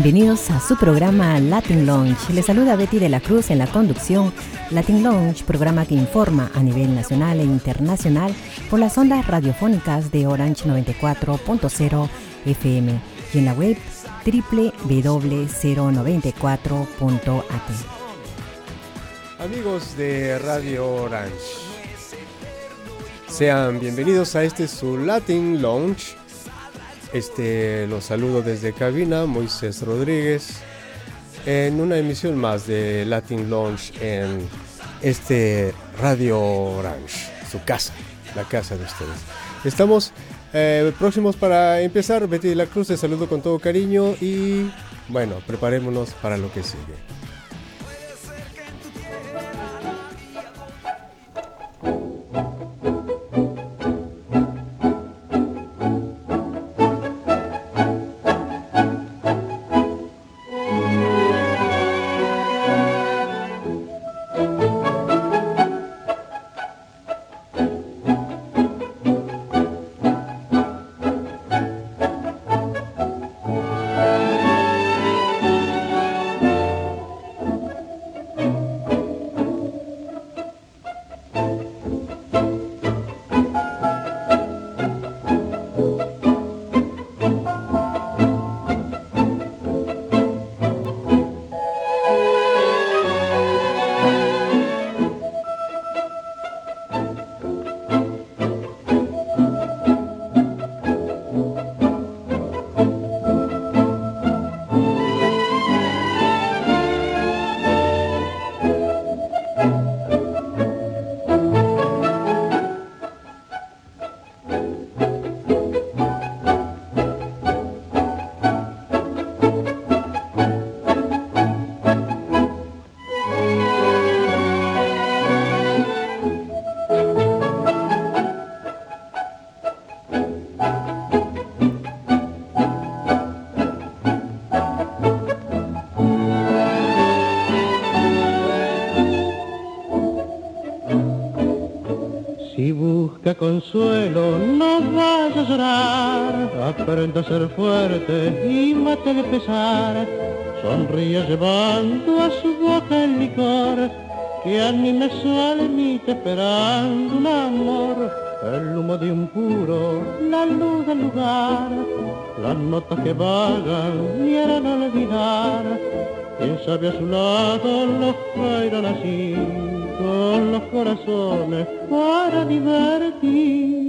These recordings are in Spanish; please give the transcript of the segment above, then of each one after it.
Bienvenidos a su programa Latin Launch. Les saluda Betty de la Cruz en la conducción. Latin Launch, programa que informa a nivel nacional e internacional por las ondas radiofónicas de Orange 94.0 FM y en la web www.094.at. Amigos de Radio Orange, sean bienvenidos a este su Latin Launch este, los saludo desde cabina, Moisés Rodríguez, en una emisión más de Latin Launch en este Radio Orange, su casa, la casa de ustedes. Estamos eh, próximos para empezar. Betty de la Cruz, te saludo con todo cariño y bueno, preparémonos para lo que sigue. Consuelo, no vayas a llorar, aprende a ser fuerte y mate de pesar, sonríe llevando a su boca el licor, que anime su almita esperando un amor, el humo de un puro, la luz del lugar, las notas que vagan no olvidar, quien sabe a su lado los caerán así corazones para divertir.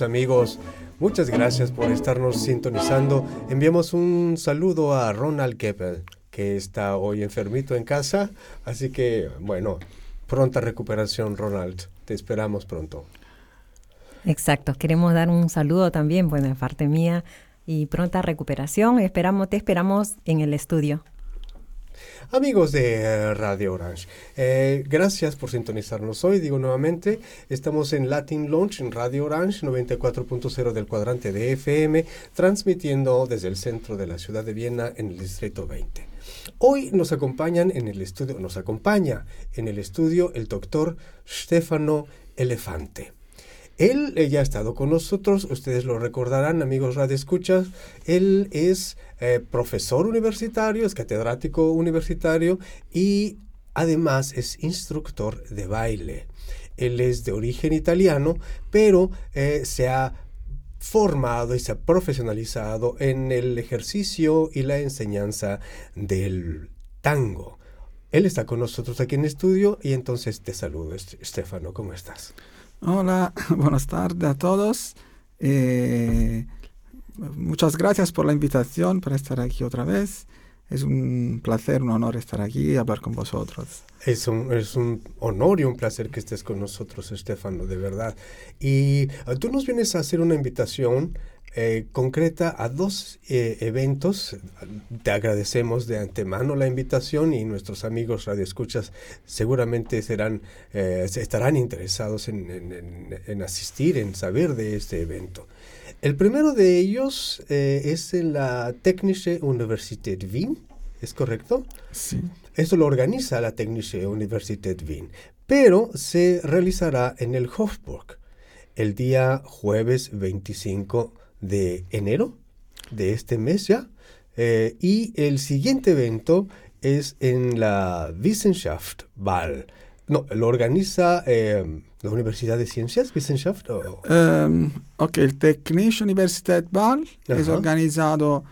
Amigos, muchas gracias por estarnos sintonizando. Enviamos un saludo a Ronald Keppel, que está hoy enfermito en casa. Así que, bueno, pronta recuperación, Ronald. Te esperamos pronto. Exacto, queremos dar un saludo también, bueno, de parte mía, y pronta recuperación. Esperamos, te esperamos en el estudio. Amigos de Radio Orange, eh, gracias por sintonizarnos hoy. Digo nuevamente, estamos en Latin Launch en Radio Orange 94.0 del cuadrante de FM, transmitiendo desde el centro de la ciudad de Viena en el distrito 20. Hoy nos acompañan en el estudio, nos acompaña en el estudio el doctor Stefano Elefante. Él ya ha estado con nosotros, ustedes lo recordarán, amigos Radio Escuchas. Él es eh, profesor universitario, es catedrático universitario y además es instructor de baile. Él es de origen italiano, pero eh, se ha formado y se ha profesionalizado en el ejercicio y la enseñanza del tango. Él está con nosotros aquí en estudio y entonces te saludo, Estefano, ¿cómo estás? Hola, buenas tardes a todos. Eh, Muchas gracias por la invitación para estar aquí otra vez. Es un placer, un honor estar aquí y hablar con vosotros. Es un, es un honor y un placer que estés con nosotros, Estefano, de verdad. Y ah, tú nos vienes a hacer una invitación eh, concreta a dos eh, eventos. Te agradecemos de antemano la invitación y nuestros amigos radioescuchas seguramente serán, eh, estarán interesados en, en- en asistir, en saber de este evento. El primero de ellos es en la Technische Universität Wien, ¿es correcto? Sí. Esto lo organiza la Technische Universität Wien, pero se realizará en el Hofburg el día jueves 25 de enero de este mes ya. Eh, y el siguiente evento es en la Wissenschaft Ball. No, lo organiza eh, la Universidad de Ciencias, Wissenschaft. o- Ehm, ok, el Technische Universität Ball es organizado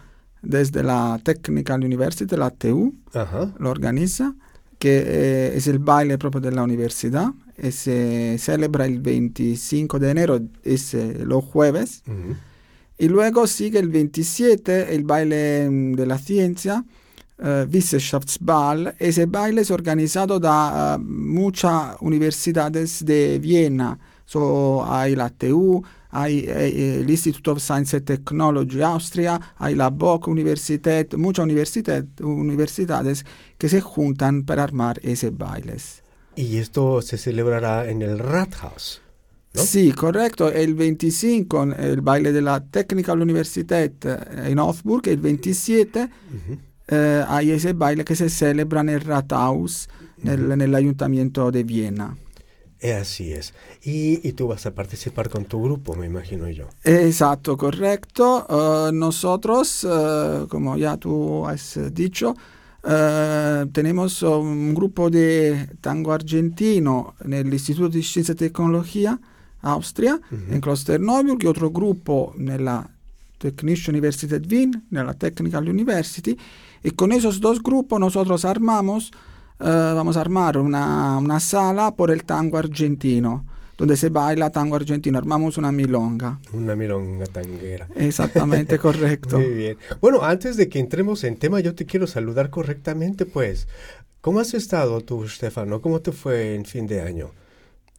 desde la Technical University, la TU, Ajá. lo organiza, que eh, es el baile propio de la universidad. y se celebra el 25 de enero, es los jueves. Ujú. Y luego sigue el 27, el baile mm, de la ciencia, eh, Wissenschaftsball. Ese baile es organizado da eh, muchas universidades de Viena. So, hay la TU, hay eh, el Institute of Science and Technology Austria, hay la Bock Universität, muchas universidad- universidades que se juntan para armar ese bailes. Y esto se celebrará en el Rathaus. ¿No? Sí, correcto. El 25, el baile de la Technical Universität eh, en Augsburg, el 27 Ujú. eh, hay ese baile que se celebra en el Rathaus, nel- en el Ayuntamiento de Viena. Eh, Así es. Y, y tú vas a participar con tu grupo, me imagino yo. Exacto, correcto. Eh, nosotros, eh, como ya tú has eh, dicho, eh, tenemos un grupo de tango argentino en el Instituto de Ciencia y Tecnología, Austria, Ujú. en Klosterneuburg, y otro grupo nella Technische Universität Wien, nella Technical University. Y con esos dos grupos nosotros armamos, eh, vamos a armar una, una sala por el tango argentino, donde se baila tango argentino. Armamos una milonga. Una milonga tanguera. Exactamente, correcto. Muy bien. Bueno, antes de que entremos en tema, yo te quiero saludar correctamente, pues. ¿Cómo has estado tú, Stefano? ¿Cómo te fue en fin de año?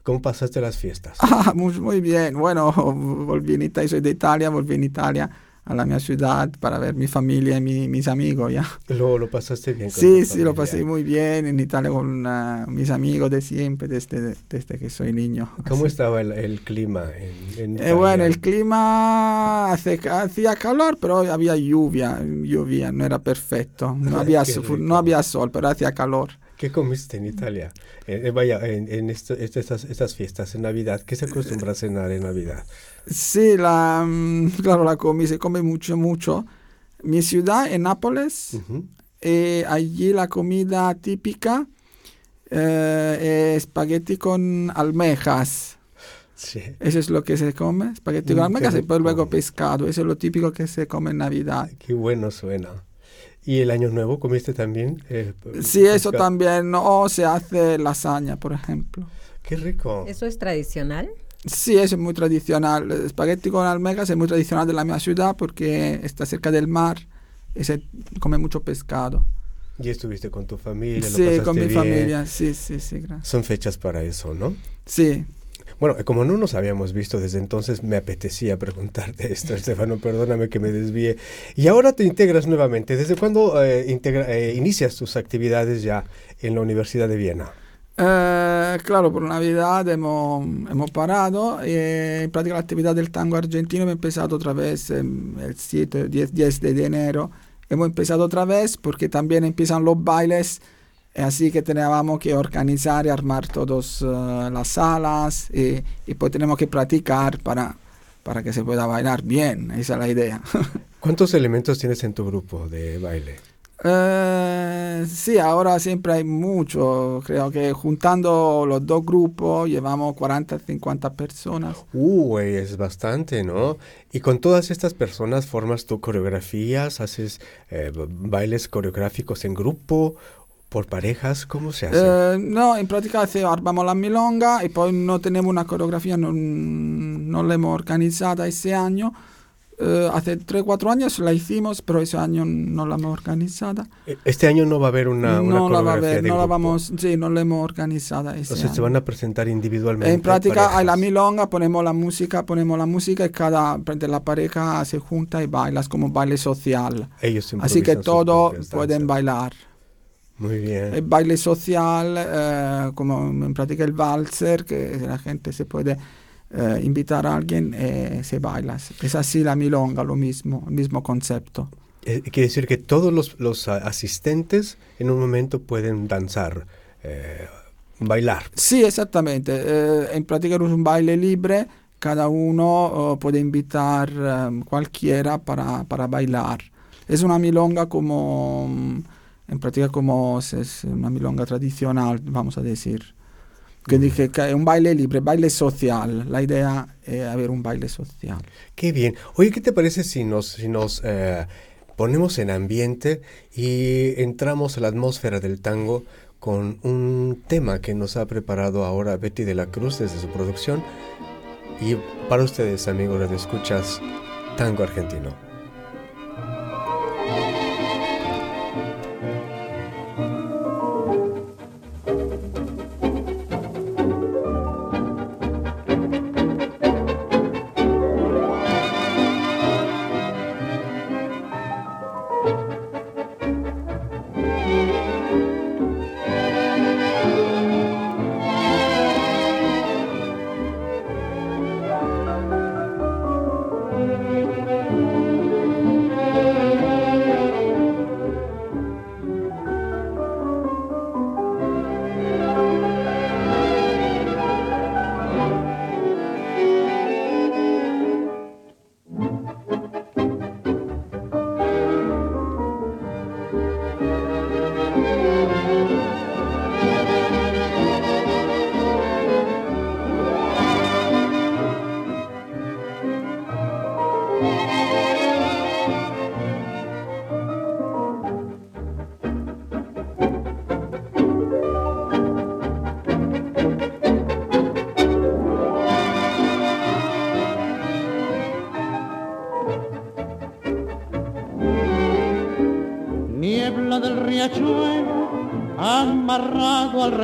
¿Cómo pasaste las fiestas? Ah, muy, muy bien. Bueno, volví en Italia, soy de Italia, volví en Italia a la mi ciudad para ver mi familia y mi- mis amigos ya. ¿Lo, lo pasaste bien? con Sí, sí, lo pasé muy bien en Italia con ah, mis amigos de siempre, desde, desde que soy niño. ¿Cómo Así. estaba el, el clima en, en Eh, bueno, el clima hace- hacía calor, pero había lluvia, lluvia, no era perfecto. No había, no había sol, pero hacía calor. ¿Qué comiste en Italia? Eh, eh, vaya, en, en esto- esto- estas, estas fiestas, en Navidad, ¿qué se acostumbra a cenar en Navidad? Sí, la, mm, claro, la comí, se come mucho, mucho. Mi ciudad, en Nápoles, eh, allí la comida típica es espagueti con almejas. Sí. Eso es lo que se come, espagueti Mm, con qué almejas y pues luego pescado. Eso es lo típico que se come en Navidad. Qué bueno suena. ¿Y el año nuevo comiste también? eh, Sí, eso también. O se hace lasaña, por ejemplo. Qué rico. ¿Eso es tradicional? Sí, eso es muy tradicional. El espagueti con almejas es muy tradicional de la mi ciudad porque está cerca del mar y se come mucho pescado. Y estuviste con tu familia, lo Sí, con pasaste mi bien. familia. Sí, sí, sí, gracias. Son fechas para eso, ¿no? Sí, Bueno, eh, como no nos habíamos visto desde entonces, me apetecía preguntarte esto, Estefano, perdóname que me desvíe. Y ahora te integras nuevamente. ¿Desde cuándo eh, integra- eh, inicias tus actividades ya en la Universidad de Viena? Eh, claro, por Navidad hemos, hemos parado y en práctica la actividad del tango argentino hemos empezado otra vez el 7, 10, 10 de enero. Hemos empezado otra vez porque también empiezan los bailes, así que teníamos que organizar y armar todas las salas y, y pues tenemos que practicar para, para que se pueda bailar bien, esa es la idea. ¿Cuántos elementos tienes en tu grupo de baile? Eh, sí, ahora siempre hay mucho. Creo que juntando los dos grupos llevamos 40, 50 personas. Uh, es bastante, ¿no? Y con todas estas personas formas tu coreografías, haces eh, bailes coreográficos en grupo, por parejas, ¿cómo se hace? Eh, no, en práctica armamos la milonga y pues no tenemos una coreografía, no, no la hemos organizada este año. Eh, hace 3, 4 años la hicimos, pero ese año no la hemos organizada. E- Este año no va a haber una, una no la va a coreografía haber, de no la vamos, sí, no la hemos organizada ese Entonces se año. van a presentar individualmente. En práctica hay la parejas. milonga, ponemos la música, ponemos la música y cada de la pareja se junta y bailas como baile social. Ellos Así que todos pueden bailar. Muy bien. El baile social, eh, como en práctica el valser, que la gente se puede eh, invitar a alguien y se baila. Es así la milonga, lo mismo, el mismo concepto. Eh, quiere decir que todos los, los asistentes en un momento pueden danzar, eh, bailar. Sí, exactamente. Eh, en práctica es un baile libre, cada uno eh, puede invitar eh, cualquiera para, para bailar. Es una milonga como, mm, en práctica como es- una milonga tradicional, vamos a decir. Que es un baile libre, baile social. La idea es haber un baile social. Qué bien. Oye, ¿qué te parece si nos, si nos eh, ponemos en ambiente y entramos a la atmósfera del tango con un tema que nos ha preparado ahora Betty de la Cruz desde su producción? Y para ustedes, amigos de escuchas, tango argentino.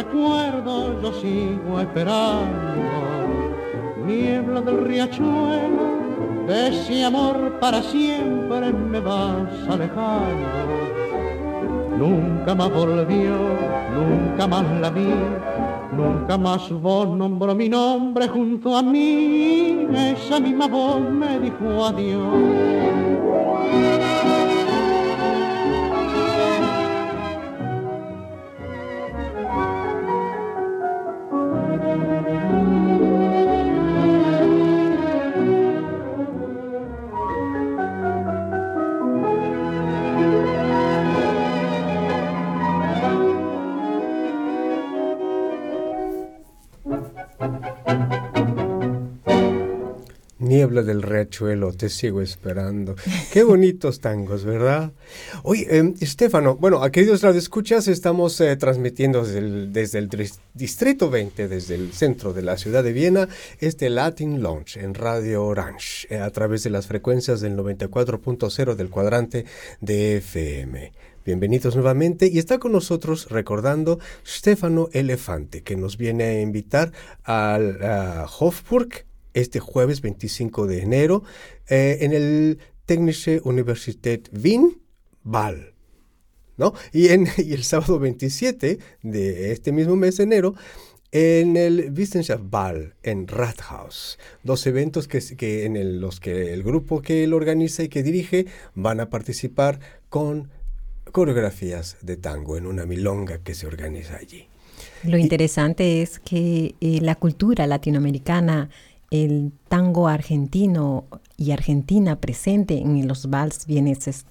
Recuerdo, yo sigo esperando. Niebla del riachuelo, de ese amor para siempre me vas alejando. Nunca más volvió, nunca más la vi, nunca más voz nombró mi nombre junto a mí. Esa misma voz me dijo adiós. Del riachuelo, te sigo esperando. Qué bonitos tangos, ¿verdad? Oye, eh, Estefano, bueno, a queridos radioescuchas, estamos eh, transmitiendo desde el, desde el dris- Distrito 20, desde el centro de la ciudad de Viena, este Latin Lounge en Radio Orange, eh, a través de las frecuencias del 94.0 del cuadrante de FM. Bienvenidos nuevamente y está con nosotros recordando Stefano Elefante, que nos viene a invitar al a Hofburg este jueves 25 de enero eh, en el Technische Universität Wien, Ball. ¿no? Y, en, y el sábado 27 de este mismo mes de enero en el Wissenschaftsball en Rathaus. Dos eventos que, que en el- los que el grupo que él organiza y que dirige van a participar con coreografías de tango en una milonga que se organiza allí. Lo interesante es que eh, la cultura latinoamericana, el tango argentino y Argentina presente en los vals vieneses.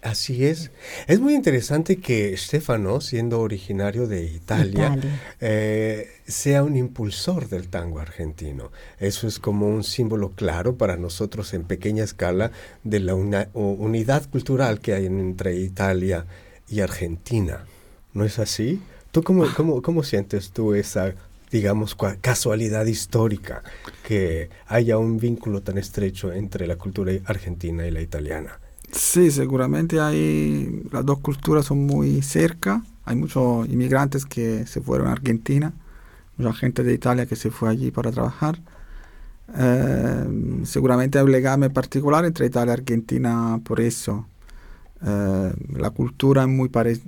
Así es. Es muy interesante que Stefano, siendo originario de Italia, Italia. eh, sea un impulsor del tango argentino. Eso es como un símbolo claro para nosotros en pequeña escala de la una- unidad cultural que hay en- entre Italia y Argentina. ¿No es así? ¿Tú cómo, cómo, cómo sientes tú esa digamos, casualidad histórica que haya un vínculo tan estrecho entre la cultura argentina y la italiana. Sí, seguramente hay, las dos culturas son muy cerca, hay muchos inmigrantes que se fueron a Argentina, mucha gente de Italia que se fue allí para trabajar. Eh, seguramente hay un legame particular entre Italia y Argentina por eso. Eh, la cultura muy parecida,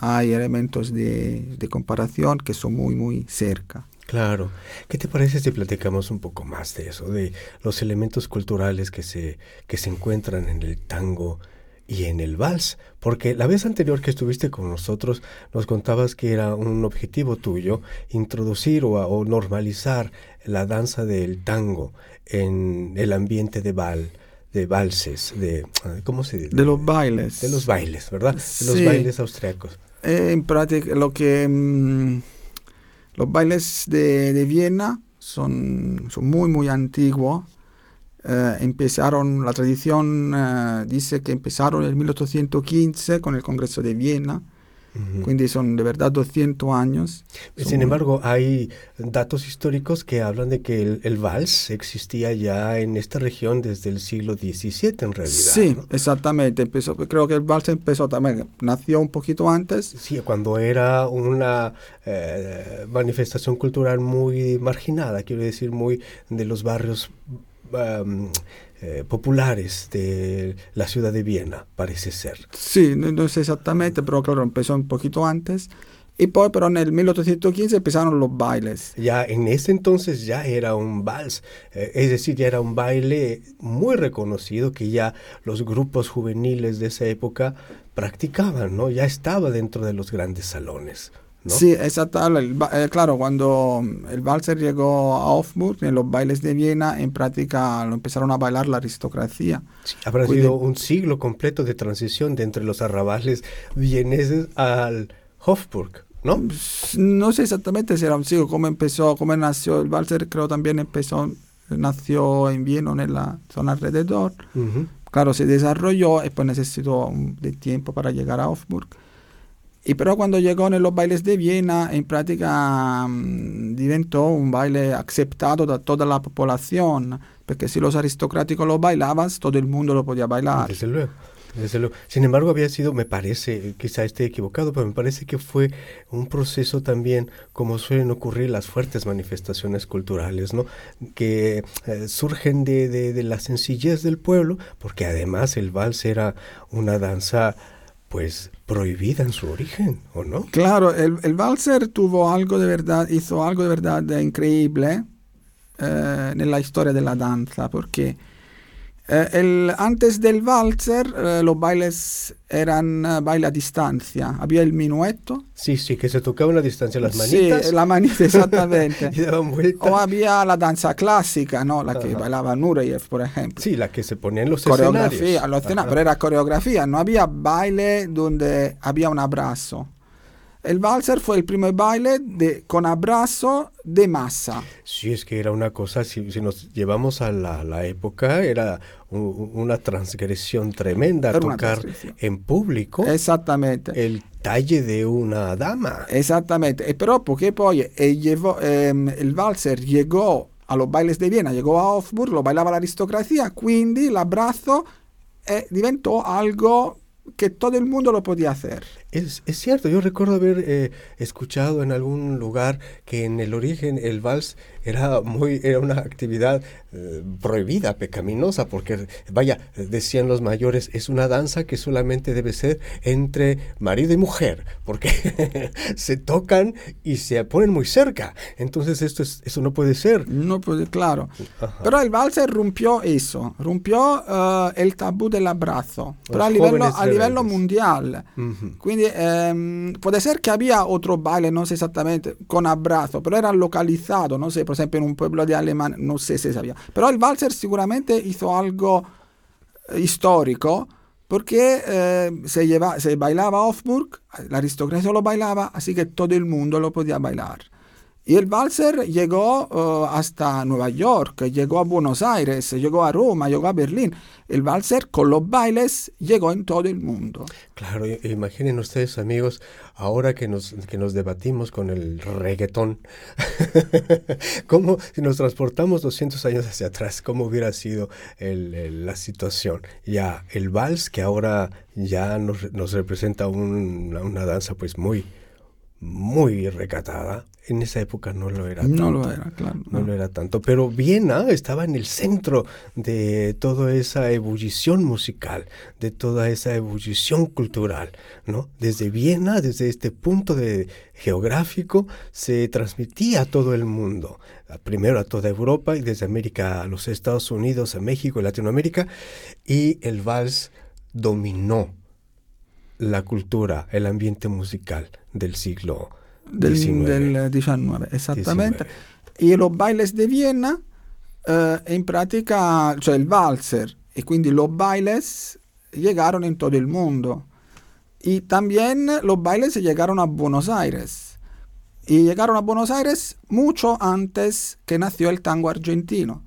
hay elementos de, de, comparación que son muy, muy cerca. Claro. ¿Qué te parece si platicamos un poco más de eso, de los elementos culturales que se, que se encuentran en el tango y en el vals? Porque la vez anterior que estuviste con nosotros nos contabas que era un objetivo tuyo introducir o, o normalizar la danza del tango en el ambiente de bal de valses, de ¿cómo se dice? De los bailes. De los bailes, ¿verdad? De los bailes austriacos. Eh, en práctica, lo que mm, los bailes de, de, Viena son, son muy, muy antiguos. Eh, empezaron, la tradición eh, dice que empezaron en 1815 con el Congreso de Viena Quindi son de verdad 200 años. Sin embargo, hay datos históricos que hablan de que el, vals existía ya en esta región desde el siglo XVII en realidad. Sí, exactamente. Empezó, creo que el vals empezó también, nació un poquito antes. Sí, cuando era una eh, manifestación cultural muy marginada, quiero decir, muy de los barrios eh, populares de la ciudad de Viena, parece ser. Sí, no, sé exactamente, pero claro, empezó un poquito antes. Y pues, pero en el 1815 empezaron los bailes. Ya en ese entonces ya era un vals, eh, es decir, ya era un baile muy reconocido que ya los grupos juveniles de esa época practicaban, ¿no? Ya estaba dentro de los grandes salones. Sí, exacto. Eh, claro, cuando el valser llegó a Hofburg, en los bailes de Viena, en práctica lo empezaron a bailar la aristocracia. habrá sido un siglo completo de transición de entre los arrabales vieneses al Hofburg. ¿No? No sé exactamente si era un siglo, cómo empezó, cómo nació el valser, creo también empezó, nació en Viena, en la zona alrededor. Claro, se desarrolló y pues necesitó de tiempo para llegar a Hofburg. Y pero cuando llegó en los bailes de Viena, en práctica um, diventó un baile aceptado de toda la población, porque si los aristocráticos lo bailaban, todo el mundo lo podía bailar. Desde luego. Desde luego. Sin embargo, había sido, me parece, quizá esté equivocado, pero me parece que fue un proceso también, como suelen ocurrir las fuertes manifestaciones culturales, ¿no? Que eh, surgen de, de, de, la sencillez del pueblo, porque además el vals era una danza pues prohibida en su origen, ¿o no? Claro, el, el valser tuvo algo de verdad, hizo algo de verdad increíble eh, en la historia de la danza, porque eh, el, antes del valser, eh, los bailes eran uh, baile a distancia. Había el minueto. Sí, sí, que se tocaban a distancia las manitas. Sí, la manita, exactamente. y daban vuelta. O había la danza clásica, ¿no? La Ajá. que bailaba Nureyev, por ejemplo. Sí, la que se ponía en los coreografía, escenarios. Los pero era coreografía. No había baile donde había un abrazo. El valser fue el primer baile de, con abrazo de masa. Sí, es que era una cosa, si, si nos llevamos a la, la época, era un, una transgresión tremenda era tocar en público. Exactamente. El talle de una dama. Exactamente. E però porque poi eh, llevó, eh, el valser llegó a los bailes de Viena, llegó a Hofburg, lo bailaba la aristocracia, quindi l'abrazo eh, diventò algo que todo el mundo lo podía hacer. Es, es cierto, yo recuerdo haber eh, escuchado en algún lugar que en el origen el vals era, muy, era una actividad eh, prohibida, pecaminosa, porque, vaya, decían los mayores, es una danza que solamente debe ser entre marido y mujer, porque se tocan y se ponen muy cerca. Entonces esto es, eso no puede ser. No puede, claro. Ajá. Pero el vals rompió eso, rompió uh, el tabú del abrazo, los pero a livello, a livello mundial. Uh -huh. Quindi ehm, può essere che abbia otro baile, non so esattamente, con abrazo, però era localizzato, no sé, por ejemplo, en un pueblo de Alemania, no sé si sabía. Pero el valser seguramente hizo algo eh, histórico, porque eh, se, lleva, se bailaba Hofburg, la aristocracia lo bailaba, así que todo el mundo lo podía bailar. Y el valser llegó uh, hasta Nueva York, llegó a Buenos Aires, llegó a Roma, llegó a Berlín. El valser con los bailes llegó en todo el mundo. Claro, imaginen ustedes amigos, ahora que nos, que nos debatimos con el reggaetón, cómo si nos transportamos 200 años hacia atrás, cómo hubiera sido el, la situación. Ya el vals que ahora ya nos, nos representa un, una danza pues muy muy recatada. En esa época no lo era tanto. No lo era, claro. No, lo era tanto. Pero Viena estaba en el centro de toda esa ebullición musical, de toda esa ebullición cultural, ¿no? Desde Viena, desde este punto de geográfico, se transmitía a todo el mundo. Primero a toda Europa y desde América a los Estados Unidos, a México y Latinoamérica. Y el vals dominó la cultura, el ambiente musical del siglo del, XIX. exactamente. Y los bailes de Viena, eh, en práctica, cioè el valser, y quindi los bailes llegaron en todo el mundo. Y también los bailes llegaron a Buenos Aires. Y llegaron a Buenos Aires mucho antes que nació el tango argentino.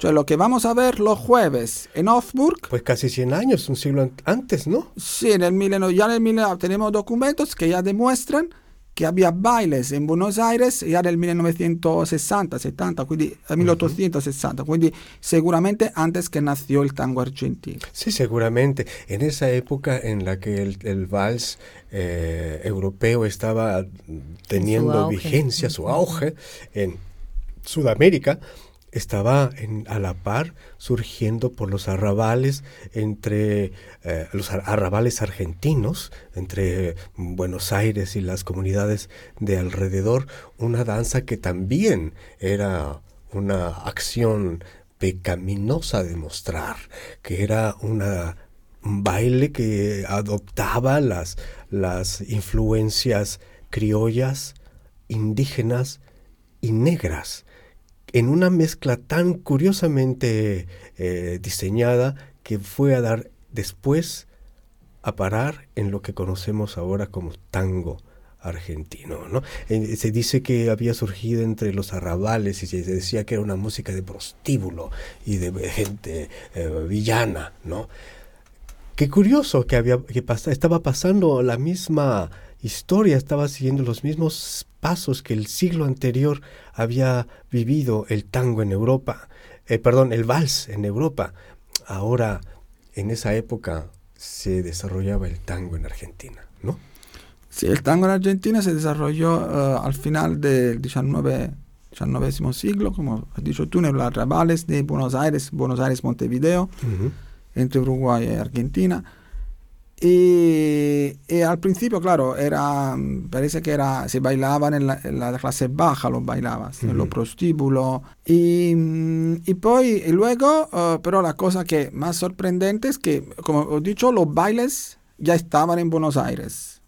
Cioè, lo que vamos a ver los jueves en Hofburg. Pues casi 100 años, un siglo antes, ¿no? Sí, en el milenio, ya en el milenio tenemos documentos que ya demuestran que había bailes en Buenos Aires ya nel 1960, 70, quindi 1860, quindi seguramente antes que nació el tango argentino. Sí, seguramente. En esa época en la que el, el vals eh, europeo estaba teniendo su vigencia, su auge en Sudamérica, estaba en, a la par surgiendo por los arrabales entre eh, los arrabales argentinos entre Buenos Aires y las comunidades de alrededor una danza que también era una acción pecaminosa de mostrar que era una un baile que adoptaba las, las influencias criollas, indígenas y negras en una mezcla tan curiosamente eh, diseñada que fue a dar después a parar en lo que conocemos ahora como tango argentino. ¿no? Eh, se dice que había surgido entre los arrabales y se decía que era una música de prostíbulo y de gente eh, villana. ¿no? Qué curioso que, había, que estaba pasando la misma historia, estaba siguiendo los mismos pasos que el siglo anterior había vivido el tango en Europa, eh, perdón, el vals en Europa. Ahora, en esa época, se desarrollaba el tango en Argentina, ¿no? Sí, el tango en Argentina se desarrolló uh, al final del XIX, XIX siglo, como has dicho tú, en los arrabales de Buenos Aires, Buenos Aires-Montevideo, uh -huh. entre Uruguay y Argentina. Y, y, al principio, claro, era, parece que era, se bailaban en la, en la clase baja, los bailabas, uh -huh. en los prostíbulos. Y, y, poi, y luego, uh, pero la cosa que más sorprendente es que, como he dicho, los bailes ya estaban en Buenos Aires.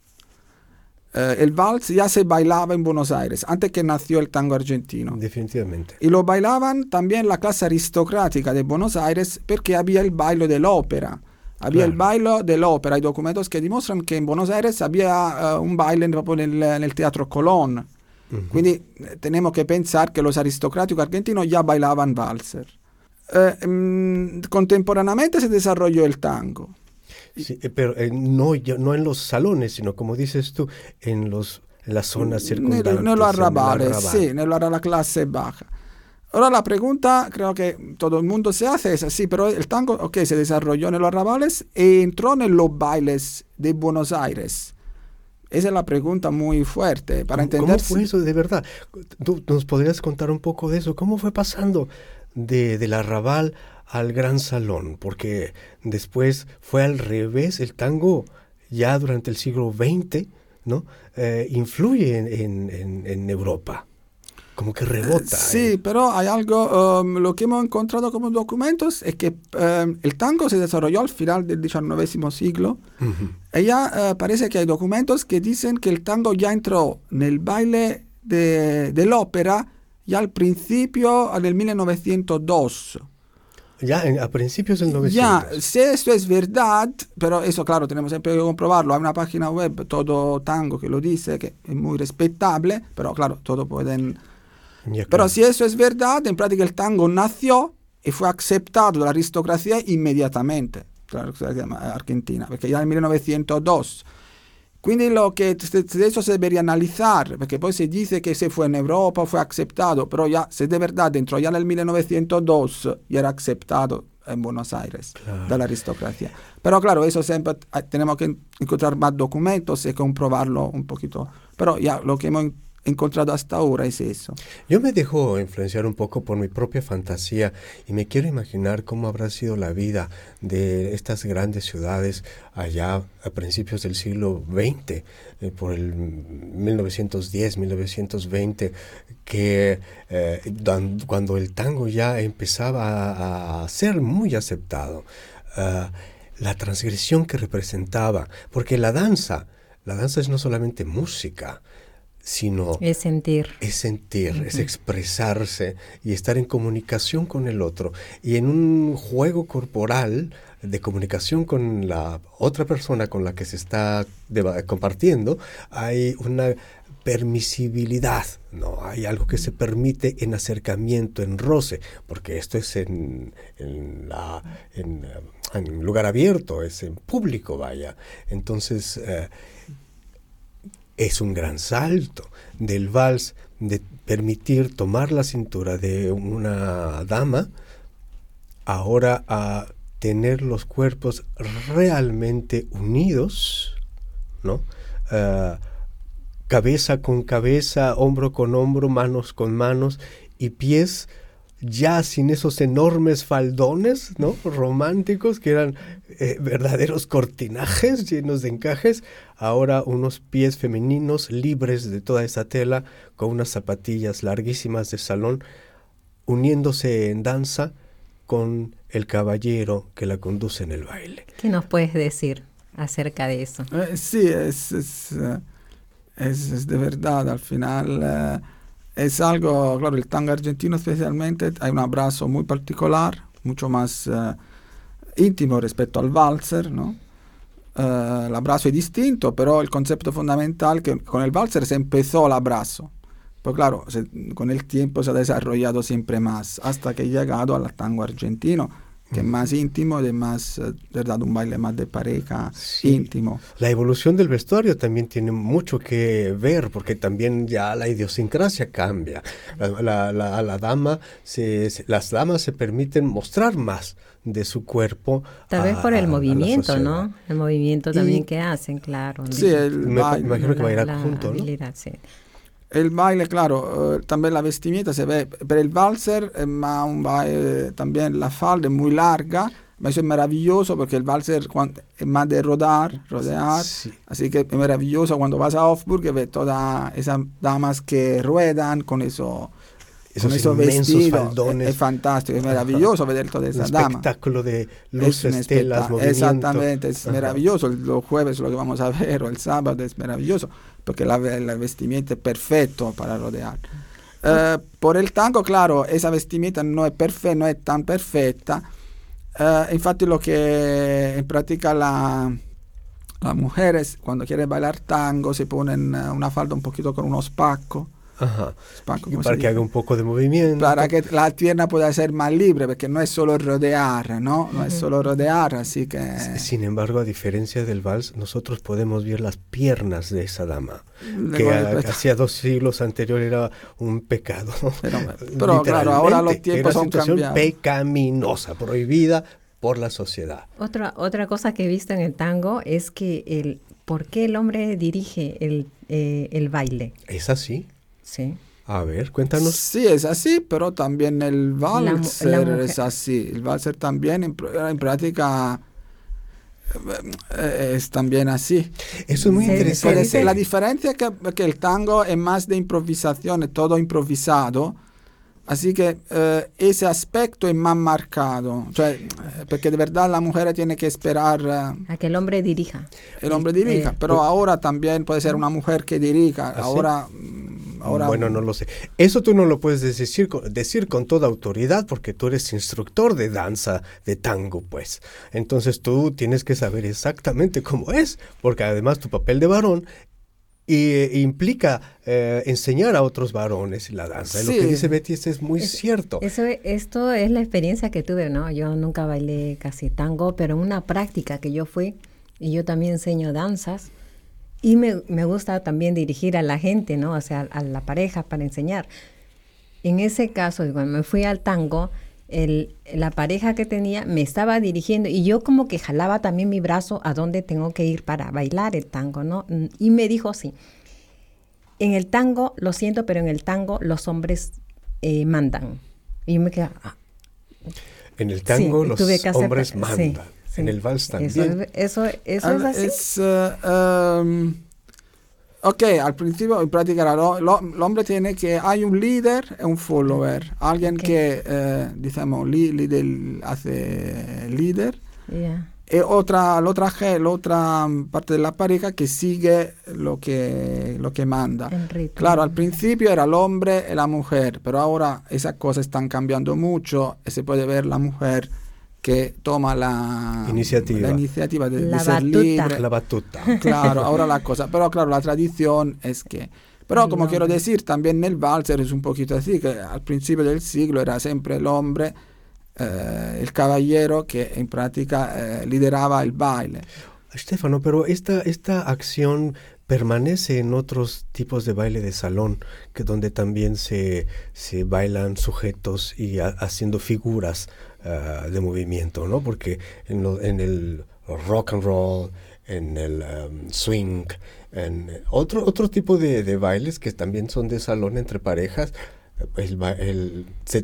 Uh, el vals ya se bailaba en Buenos Aires, antes que nació el tango argentino. Definitivamente. Y lo bailaban también la clase aristocrática de Buenos Aires porque había el baile de la ópera. Había claro. el baile de l'opera, hay documentos que demuestran que en Buenos Aires había uh, un baile proprio nel, nel Teatro Colón. Uh -huh. Quindi eh, tenemos que pensar que los aristocráticos argentinos ya bailaban valser. Uh, um, contemporáneamente se desarrolló el tango. Sí, eh, pero eh, no, no en los salones, sino como dices tú, en, los, en las zonas circundantes. En los arrabales, sí, en la clase baja. Ahora la pregunta, creo que todo el mundo se hace es así, pero el tango, ok, se desarrolló en los arrabales y entró en los bailes de Buenos Aires. Esa es la pregunta muy fuerte para ¿Cómo, entender. ¿Cómo fue eso de verdad? ¿Tú nos podrías contar un poco de eso? ¿Cómo fue pasando de, del arrabal al gran salón? Porque después fue al revés, el tango ya durante el siglo XX, ¿no? Eh, influye en, en, en Europa como que rebota. Sí, pero hay algo, um, lo que hemos encontrado como documentos es que um, el tango se desarrolló al final del XIX siglo. Uh -huh. Y ya uh, parece que hay documentos que dicen que el tango ya entró en el baile de, de ópera ya al principio del 1902. Ya en, a principios del 900. Ya, si esto es verdad, pero eso claro, tenemos siempre que comprobarlo. Hay una página web, todo tango, que lo dice, que es muy respetable, pero claro, todo pueden Ya, Pero claro. si eso es verdad, en práctica el tango nació y fue aceptado de la aristocracia inmediatamente, la aristocracia argentina, perché già nel 1902. Quindi lo che eso se debería analizar, perché poi si dice che se fue en Europa fue aceptado, pero ya, se de verdad entró ya nel 1902 y era aceptado en Buenos Aires Claro. de la aristocracia. Pero claro, eso siempre eh, tenemos que encontrar más documentos y comprobarlo un poquito. Pero ya lo que hemos en- encontrado hasta ahora es eso. Yo me dejo influenciar un poco por mi propia fantasía y me quiero imaginar cómo habrá sido la vida de estas grandes ciudades allá a principios del siglo XX, eh, por el 1910, 1920, que eh, cuando el tango ya empezaba a, a ser muy aceptado. Ah, la transgresión que representaba, porque la danza, la danza es no solamente música, sino Es sentir. es sentir, es expresarse y estar en comunicación con el otro. Y en un juego corporal de comunicación con la otra persona con la que se está compartiendo, hay una permisibilidad, ¿no? Hay algo que se permite en acercamiento, en roce, porque esto es en, en la, en, en lugar abierto, es en público, vaya. Entonces, eh, es un gran salto del vals de permitir tomar la cintura de una dama ahora a tener los cuerpos realmente unidos, ¿no? Ah, cabeza con cabeza, hombro con hombro, manos con manos y pies ya sin esos enormes faldones, ¿no? Románticos que eran eh, verdaderos cortinajes llenos de encajes, ahora unos pies femeninos libres de toda esa tela, con unas zapatillas larguísimas de salón, uniéndose en danza con el caballero que la conduce en el baile. ¿Qué nos puedes decir acerca de eso? Eh, sí, es, es, eh, es- es de verdad, al final eh, es algo, claro, el tango argentino especialmente hay un abrazo muy particular, mucho más eh, íntimo respecto al valser, ¿no? Eh, el abrazo es distinto, pero el concepto fundamental que con el valser se empezó el abrazo. Pues claro, con el tiempo se ha desarrollado siempre más, hasta que ha llegado al tango argentino, que es más íntimo, de más, eh, de verdad, un baile más de pareja, Sí. íntimo. La evolución del vestuario también tiene mucho que ver, porque también ya la idiosincrasia cambia. La, la- la- a la dama, se- se- las damas se permiten mostrar más de su cuerpo. Tal vez por el a movimiento. ¿no? El movimiento también Y- que hacen, claro. Sí, el Me baile, imagino que va a ir La- junto, ¿no? sí. El baile, claro, eh, también la vestimenta se ve, pero el valser es más un baile, también la falda es muy larga, pero eso es maravilloso porque el valser es más de rodar, rodear, Sí. así que es maravilloso cuando vas a Hofburg y ves todas esas damas que ruedan con eso. Esos con esos vestidos, faldones. es, es fantástico, es maravilloso ver todas Un esas damas. espectáculo de Es un luces, telas, espectá- movimiento. Exactamente, es Ajá. maravilloso. Los jueves lo que vamos a ver, o el sábado es maravilloso, porque la, la vestimenta es perfecto para rodear. Eh, por el tango, claro, esa vestimenta no es, perfe- no es tan perfecta. Eh, infatti lo que en práctica la, las mujeres cuando quieren bailar tango se ponen eh, una falda un poquito con unos pacos. Ajá. Y para que haga un poco de movimiento. para que la pierna pueda ser más libre, porque no es solo rodear, ¿no? No es solo rodear, así que... Sin embargo, a diferencia del vals, nosotros podemos ver las piernas de esa dama, Le que a- hacía dos siglos anterior era un pecado. Pero- pero claro, ahora los tiempos era han situación cambiado. pecaminosa, prohibida por la sociedad. Otra, otra cosa que he visto en el tango es que el por qué el hombre dirige el, eh, el baile. ¿Es así? Sí. A ver, cuéntanos. Sí, es así, pero también el valser la es así. El valser también en, en práctica eh, es también así. Eso es muy Sí, interesante. ser- la diferencia es que, que el tango es más de improvisación, es todo improvisado. Así que eh, ese aspecto es más marcado, cioè, eh, porque de verdad la mujer tiene que esperar eh, A que el hombre dirija. el hombre dirija, Eh, pero ahora también puede ser una mujer que dirija. ¿Ah, sí? ahora, ahora bueno, no lo sé. Eso tú no lo puedes decir, con- decir con toda autoridad porque tú eres instructor de danza, de tango, pues. Entonces tú tienes que saber exactamente cómo es, porque además tu papel de varón y eh, implica eh, enseñar a otros varones la danza. Y Lo que Sí. dice Betty es, es muy cierto. Eso, esto es la experiencia que tuve, ¿no? Yo nunca bailé casi tango, pero una práctica que yo fui, y yo también enseño danzas, y me, me gusta también dirigir a la gente, ¿no? O sea, a la pareja para enseñar. En ese caso, cuando me fui al tango, el, la pareja que tenía me estaba dirigiendo y yo como que jalaba también mi brazo a dónde tengo que ir para bailar el tango, ¿no? Y me dijo así, en el tango, lo siento, pero en el tango los hombres eh, mandan. Y yo me quedé, ah, En el tango Sí, los hacer- hombres sí, mandan. Sí. En el vals Eso, también. eso, eso Ah, es así. es, eh, um, ok, al principio en práctica lo- lo- el hombre tiene que, hay un líder e un follower, alguien Ok. que, eh, diciamo, li- líder hace líder, Ya. y otra, la otra, la otra parte de la pareja que sigue lo que, lo que manda. Claro, al principio era el hombre y la mujer, pero ahora esas cosas están cambiando mucho y se puede ver la mujer que toma la Iniciativa. la iniciativa de, de La ser batuta. libre. La batuta. Claro, ahora la cosa, pero claro, la tradición es que... Pero como quiero hombre. decir, también en el valser es un poquito así, que al principio del siglo era siempre el hombre, eh, el caballero que en práctica eh, lideraba el baile. Estefano, pero esta, esta acción permanece en otros tipos de baile de salón, que donde también se, se bailan sujetos y ha- haciendo figuras ah, de movimiento, ¿no? Porque en, lo- en el rock and roll, en el um, swing, en otro, otro tipo de, de bailes que también son de salón entre parejas, el, el- se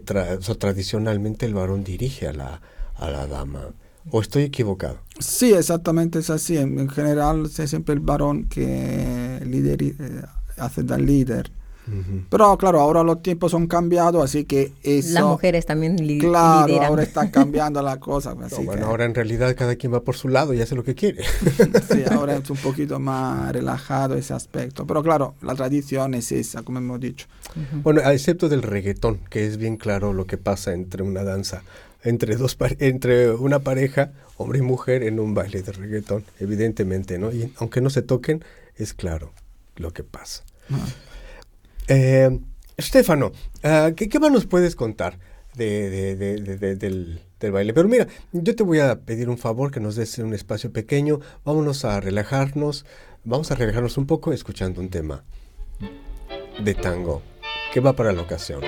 tradicionalmente el varón dirige a la, a la dama. ¿O estoy equivocado? Sí, exactamente es así. En, en general es siempre el varón que lideri- eh, hace da líder. Pero claro, ahora los tiempos son cambiados, así que eso... Las mujeres también li- Claro, lideran. ahora está cambiando la cosa. No, Así bueno, que, ahora en realidad cada quien va por su lado y hace lo que quiere. sí, ahora es un poquito más relajado ese aspecto. Pero claro, la tradición es esa, como hemos dicho. bueno, excepto del reggaetón, que es bien claro lo que pasa entre una danza, entre dos entre una pareja, hombre y mujer, en un baile de reggaetón, evidentemente, ¿no? Y aunque no se toquen, es claro lo que pasa. Ah. Eh, Estefano, ah, ¿qué, más nos puedes contar de- de- de- del, del baile? Pero mira, yo te voy a pedir un favor, que nos des un espacio pequeño, vámonos a relajarnos, vamos a relajarnos un poco escuchando un tema de tango que va para la ocasión.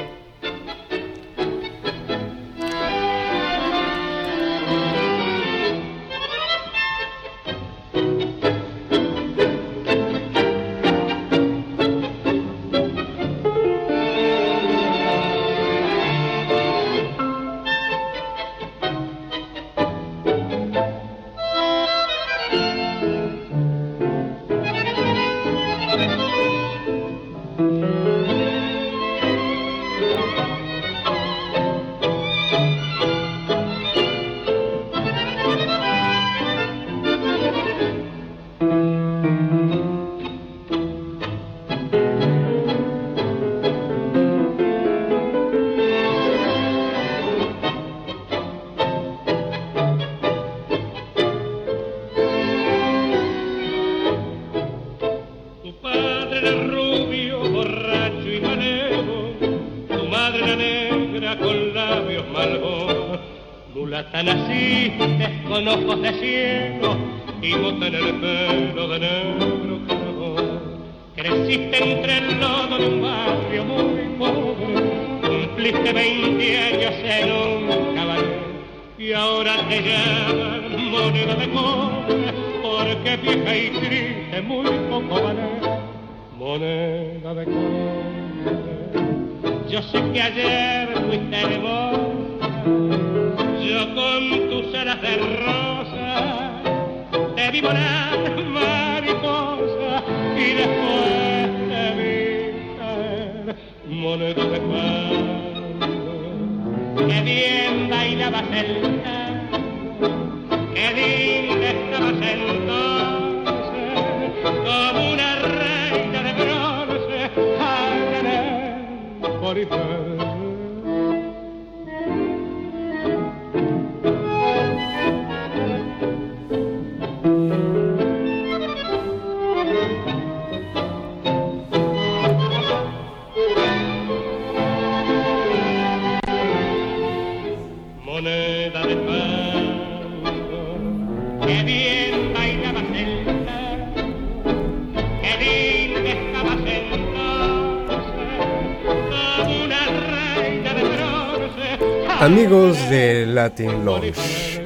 Mulata naciste con ojos de cielo y bota en el pelo de negro carbón. Creciste entre el lodo de un barrio muy pobre, cumpliste 20 años en un cabaret. Y ahora te llaman moneda de cobre porque vieja y triste muy poco vale moneda de cobre yo sé que ayer fuiste hermosa yo con tus alas de rosa te vi volar mariposa y después te vi caer moneda de cobre que bien bailabas el tango, que linda estabas entonces, al Amigos de Latin Launch,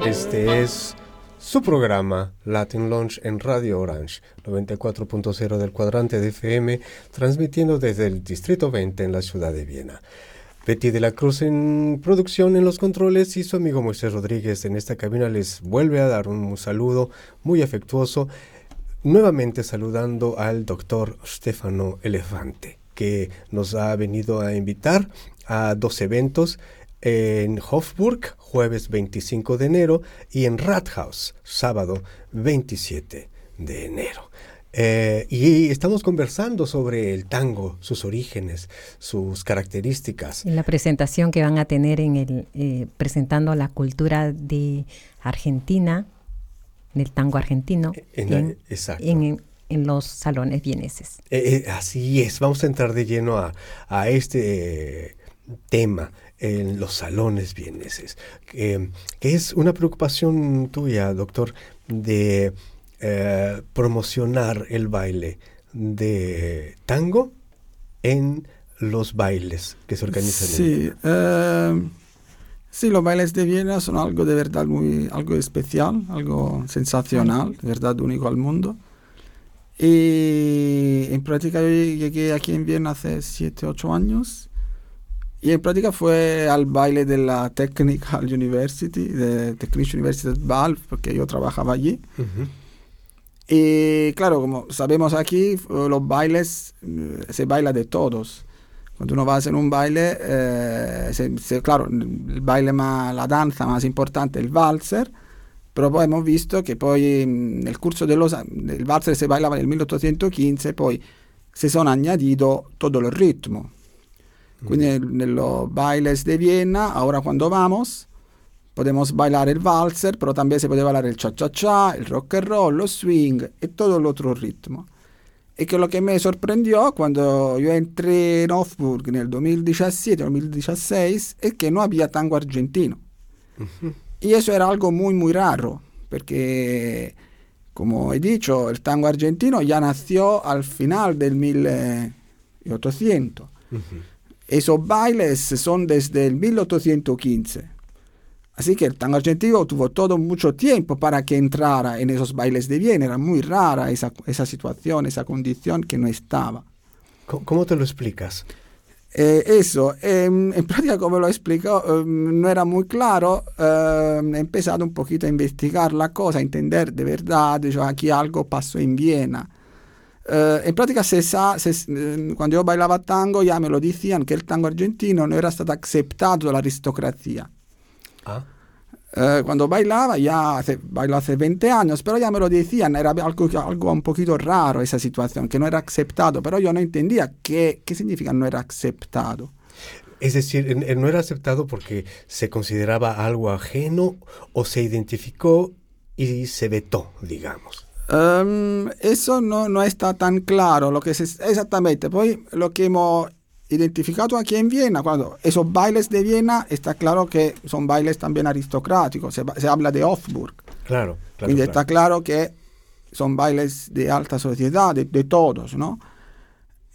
este es su programa Latin Launch en Radio Orange 94.0 del cuadrante de FM, transmitiendo desde el Distrito 20 en la ciudad de Viena. Betty de la Cruz en producción en los controles y su amigo Moisés Rodríguez en esta cabina les vuelve a dar un saludo muy afectuoso, nuevamente saludando al doctor Stefano Elefante, que nos ha venido a invitar a dos eventos en Hofburg, jueves 25 de enero, y en Rathaus, sábado 27 de enero. Eh, y estamos conversando sobre el tango, sus orígenes, sus características. La presentación que van a tener en el eh, presentando la cultura de Argentina, del tango argentino, en, en, los salones vieneses. Eh, así es, vamos a entrar de lleno a, a este tema en los salones vieneses, que, es una preocupación tuya, doctor, de eh, promocionar el baile de tango en los bailes que se organizan. Sí, eh, sí, los bailes de Viena son algo de verdad muy, algo especial, algo sensacional, de verdad único al mundo. Y en práctica yo llegué aquí en Viena hace 7, 8 años y en práctica fue al baile de la Technical University, de Technical University de Valve, porque yo trabajaba allí. Y claro, como sabemos aquí, eh, los bailes eh, se baila de todos. Cuando uno va a hacer un baile, eh, claro, el baile más, la danza más importante es el valser, pero hemos visto que poi nel corso dello, del valser se bailaba nel 1815, poi si sono añadido todo el ritmo. Quindi en los bailes de Viena, ahora cuando vamos, podemos bailar el valser, pero también se puede bailar el cha-cha-cha, el rock and roll, el swing y todo el otro ritmo. Y que lo que me sorprendió cuando yo entré en Hofburg en el 2017-2016 es que no había tango argentino. Y eso era algo muy, muy raro, porque, como he dicho, el tango argentino ya nació al final del 1800. Esos bailes son desde el 1815. Así que el tango argentino tuvo todo mucho tiempo para que entrara en esos bailes de Viena. Era muy rara esa, esa situación, esa condición que no estaba. ¿Cómo te lo explicas? Eh, eso, em, en práctica como lo explicó, em, no era muy claro, em, he empezado un poquito a investigar la cosa, a entender de verdad, yo, aquí algo pasó en Viena. Uh, en práctica se sa, se, mm, cuando yo bailaba tango ya me lo decían que el tango argentino no era stato aceptado dalla aristocrazia. Ah. Uh, cuando bailaba, ya hace, bailó hace 20 años, pero ya me lo decían, era algo, algo un poquito raro esa situación, que no era aceptado, pero yo no entendía qué, qué significa no era aceptado. Es decir, no era aceptado porque se consideraba algo ajeno o se identificó y se vetó, digamos. Um, eso no, no, está tan claro lo que es exactamente. Poi lo que hemos identificado aquí en Viena, cuando esos bailes de Viena, está claro que son bailes también aristocráticos, se, se habla de Hofburg. Claro, claro Quindi claro. está claro que son bailes de alta sociedad, de, de todos, ¿no?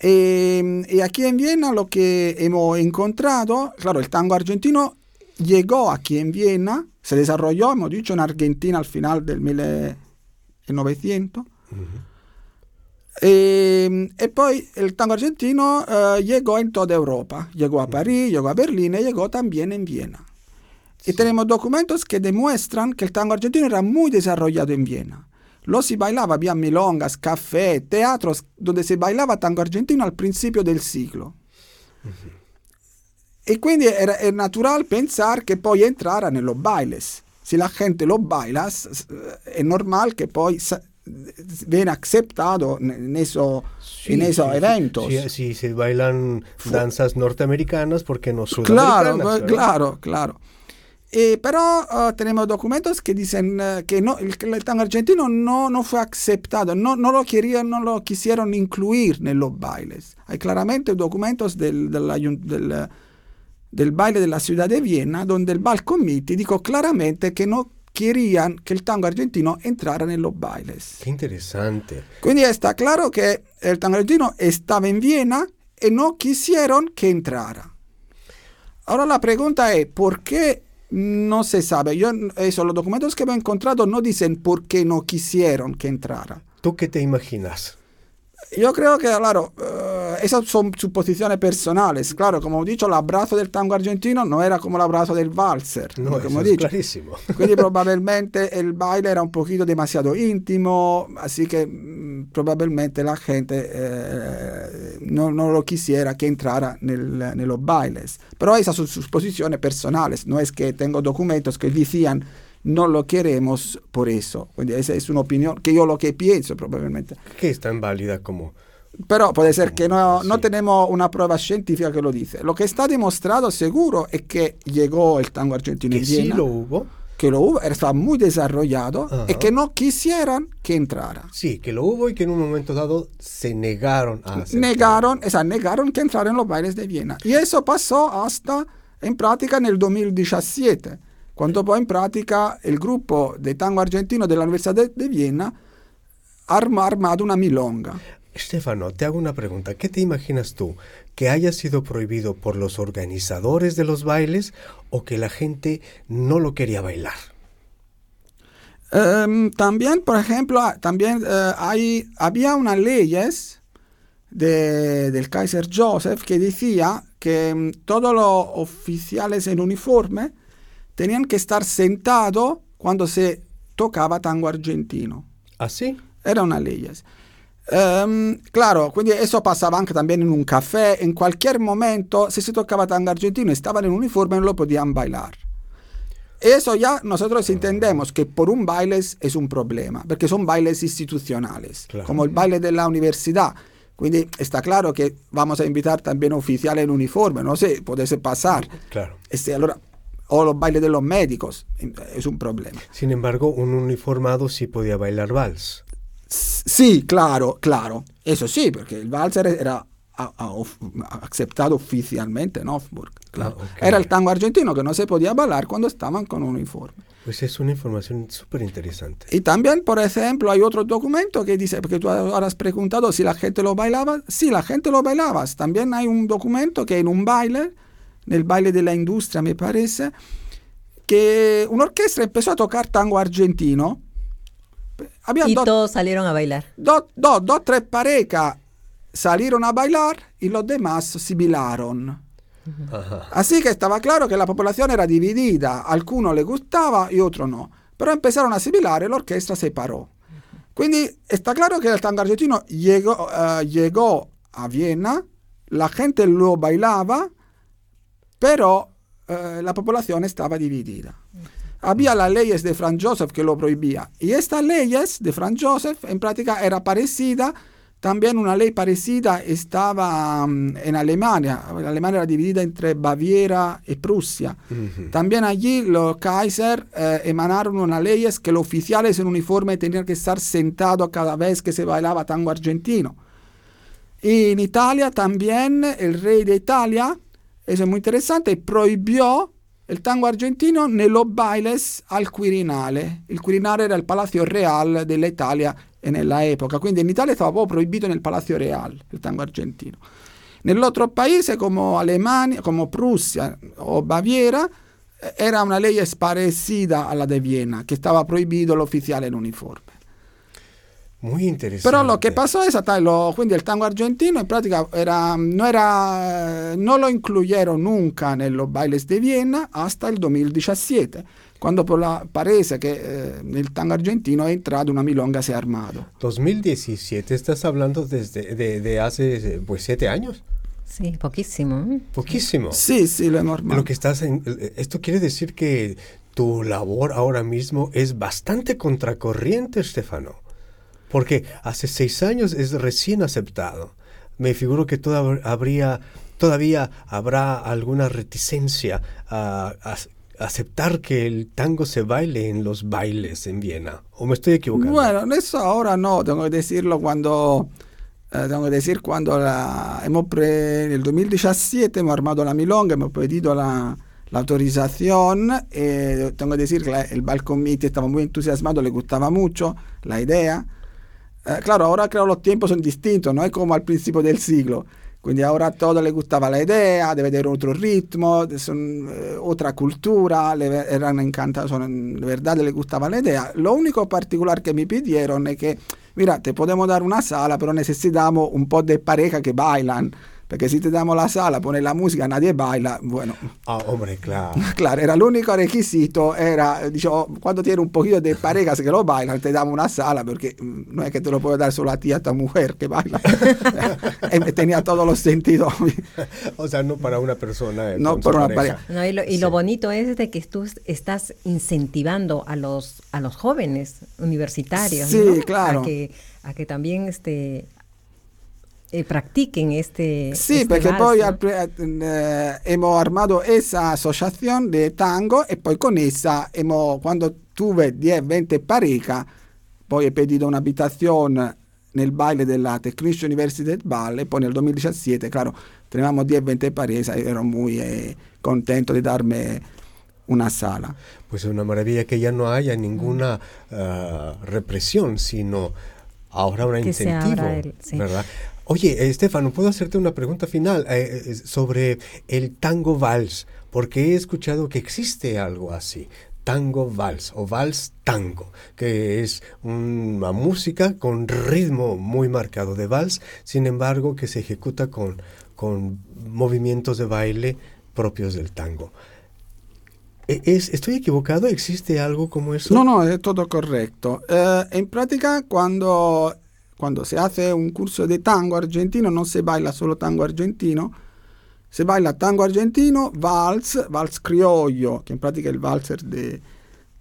Y, y, aquí en Viena lo que hemos encontrado, claro, el tango argentino llegó aquí en Viena, se desarrolló, hemos dicho, en Argentina al final del 1900 900. Uh -huh. e, e, poi il tango argentino uh, llegó en toda Europa. Llegó a París, llegó a Berlín y llegó también en Viena. Sí. Y tenemos documentos que demuestran que el tango argentino era muy desarrollado en Viena. Lo si bailaba, había milongas, café, teatros donde se bailaba tango argentino al principio del siglo. Uh -huh. E quindi era, era natural pensare che poi entrara nello bailes. Si la gente lo baila, es normal que pues viene aceptado en, eso, sí, en esos sí, eventos. Sí, sí, se bailan danzas norteamericanas, porque no sudamericanas? Claro, claro, claro. Eh, pero uh, tenemos documentos que dicen uh, que no, el, el, tango argentino no, no fue aceptado, no, no, lo querían, no lo quisieron incluir en los bailes. Hay claramente documentos del, del, del del baile de la ciudad de Viena, donde el Bal Committee dijo claramente que no querían que el tango argentino entrara en los bailes. Qué interesante. Quindi está claro que el tango argentino estaba en Viena y no quisieron que entrara. ahora la pregunta es, ¿por qué no se sabe? Yo, eso, los documentos que he encontrado no dicen por qué no quisieron que entrara. ¿Tú qué te imaginas? Yo creo que, claro, uh, esas son suposiciones personales. Claro, como he dicho, el abrazo del tango argentino no era como el abrazo del valser. No, como eso es clarísimo. Quindi probabilmente el baile era un poquito demasiado íntimo, así que mm, probablemente la gente eh, no, no, lo quisiera que entrara nel, en los bailes. Pero esas son suposiciones personales, no es que tengo documentos que decían no lo queremos por eso. Esa es una opinión que yo lo que pienso probablemente. Que es tan válida como... Pero puede ser que no, no tenemos una prueba científica que lo dice. Lo que está demostrado seguro es que llegó el tango argentino que sí lo hubo. Que lo hubo, estaba muy desarrollado Ajá. y que no quisieran que entrara. Sí, que lo hubo y que en un momento dado se negaron a hacerlo. Negaron, o sea, negaron que entrara en los bailes de Viena. Y eso pasó hasta en práctica en el 2017 cuando poi in pratica il gruppo di tango argentino dell'Università di Viena ha armato una milonga. Stefano, te hago una pregunta. ¿Qué te imaginas tú? ¿Que haya sido prohibido por los organizadores de los bailes o que la gente no lo quería bailar? Um, también, por ejemplo, también uh, hay, había unas leyes de, del Kaiser Joseph que decía que um, todos los oficiales en uniforme tenían que estar sentados cuando se tocaba tango argentino. ¿Ah, sí? Era una ley. Um, claro, quindi eso pasaba anche también en un café, en cualquier momento, si se tocaba tango argentino, estaban en uniforme, no lo podían bailar. Eso ya nosotros entendemos que por un baile es un problema, porque son bailes institucionales, claro. como el baile de la universidad. Quindi está claro que vamos a invitar también oficiales en uniforme, no sé, puede pasar. Claro. Este, allora, o los bailes de los médicos. Es un problema. Sin embargo, un uniformado sí podía bailar vals. Sí, claro, claro. Eso sí, porque el vals era a, a, aceptado oficialmente en Hofburg. Claro. Ah, okay. Era el tango argentino que no se podía bailar cuando estaban con un uniforme. Pues es una información súper interesante. Y también, por ejemplo, hay otro documento que dice, porque tú ahora has preguntado si la gente lo bailaba. Sí, la gente lo bailaba. También hay un documento que en un baile nel baile della industria, mi parece, que un'orchestra empezó a tocar tango argentino. Había y do, todos salieron a bailar. Dos, dos, dos, tres parejas salieron a bailar y los demás sibilaron. Ajá. Así que estaba claro que la población era dividida, a algunos le gustaba y otros no. Pero empezaron a sibilar y la orquesta se paró. Quindi está claro que el tango argentino llegó, uh, llegó a Viena, la gente lo bailaba, pero eh, la población estaba dividida. Había las leyes de Franz Joseph que lo prohibía. Y estas leyes de Franz Joseph en práctica era parecida, también una ley parecida estaba um, en Alemania. Alemania era dividida entre Baviera y Prusia. Uh -huh. También allí los Kaiser eh, emanaron unas leyes que los oficiales en uniforme tenían que estar sentados cada vez que se bailaba tango argentino. Y en Italia también el rey de Italia eso es muy interesante, prohibió el tango argentino en los bailes al Quirinale. Il Quirinale era il Palazzo Real dell'Italia nella epoca, quindi in Italia stava proprio proibito nel Palazzo Real il tango argentino. Nell'altro paese come Alemania, come Prussia o Baviera, era una ley parecida alla de Viena, che stava proibito l'ufficiale in uniforme. Muy interesante. Pero lo que pasó es hasta lo, quindi el tango argentino en práctica era, no, era, no lo incluyeron nunca en los bailes de Viena hasta el 2017, cuando por la, parece que eh, el tango argentino ha entrado una milonga se ha armado. 2017, estás hablando desde de, de hace pues siete años. Sí, poquísimo. Poquísimo. Sí, sí, lo armado. Lo que estás en, esto quiere decir que tu labor ahora mismo es bastante contracorriente, Stefano. Porque hace seis años es recién aceptado. Me figuro que toda, habría, todavía habrá alguna reticencia a, a, aceptar que el tango se baile en los bailes en Viena. ¿O me estoy equivocando? Bueno, eso ahora no, tengo que decirlo cuando... Eh, tengo que decir cuando la, pre, en el 2017 hemos armado la milonga, hemos pedido la, la autorización. Eh, tengo que decir que la, el Bal Committee estaba muy entusiasmado, le gustaba mucho la idea. Eh, claro, ahora creo los tiempos son distintos, no es como al principio del siglo. Quindi ora a todos les gustava la idea di vedere otro ritmo, son, eh, otra cultura, le, eran encantados, son, de verdad les gustaba la idea. Lo único particular pidieron es que, mira, te podemos dar una sala, pero necesitamos un po' de pareja que bailan. Porque si te damos la sala, pones la música, nadie baila, bueno. Ah, hombre, claro. Claro, era el único requisito, era, dicho, cuando tienes un poquito de parejas que lo bailan, te damos una sala, porque mm, no es que te lo puedo dar solo a ti, a tu mujer que baila. me tenía todos los sentidos. o sea, no para una persona. Eh, no para una pareja. No, y lo, y Sí. lo bonito es de que tú estás incentivando a los, a los jóvenes universitarios Sí, ¿no? claro. a, que, a que también este, eh, practiquen este. Sì, este perché vals, poi eh, abbiamo armato esa asociación de tango e poi con essa hemos, quando tuve 10-20 parejas, poi ho pedito un'abitazione nel baile della Technische Universität Ball e poi nel 2017, claro, tenevamo 10-20 parejas e ero muy eh, contento di darmi una sala. Pues es una maravilla que ya no haya ninguna ah, represión, sino ahora un Que se incentivo, abra el- sí. ¿verdad? Oye, eh, Estefano, ¿puedo hacerte una pregunta final eh, eh, sobre el tango vals? Porque he escuchado que existe algo así, tango vals o vals tango, que es una música con ritmo muy marcado de vals, sin embargo que se ejecuta con, con movimientos de baile propios del tango. E- Es, ¿Estoy equivocado? ¿Existe algo como eso? No, no, es todo correcto. Eh, en práctica, cuando, cuando se hace un curso de tango argentino, no se baila solo tango argentino, se baila tango argentino, vals, vals criollo, que en práctica es el valser de...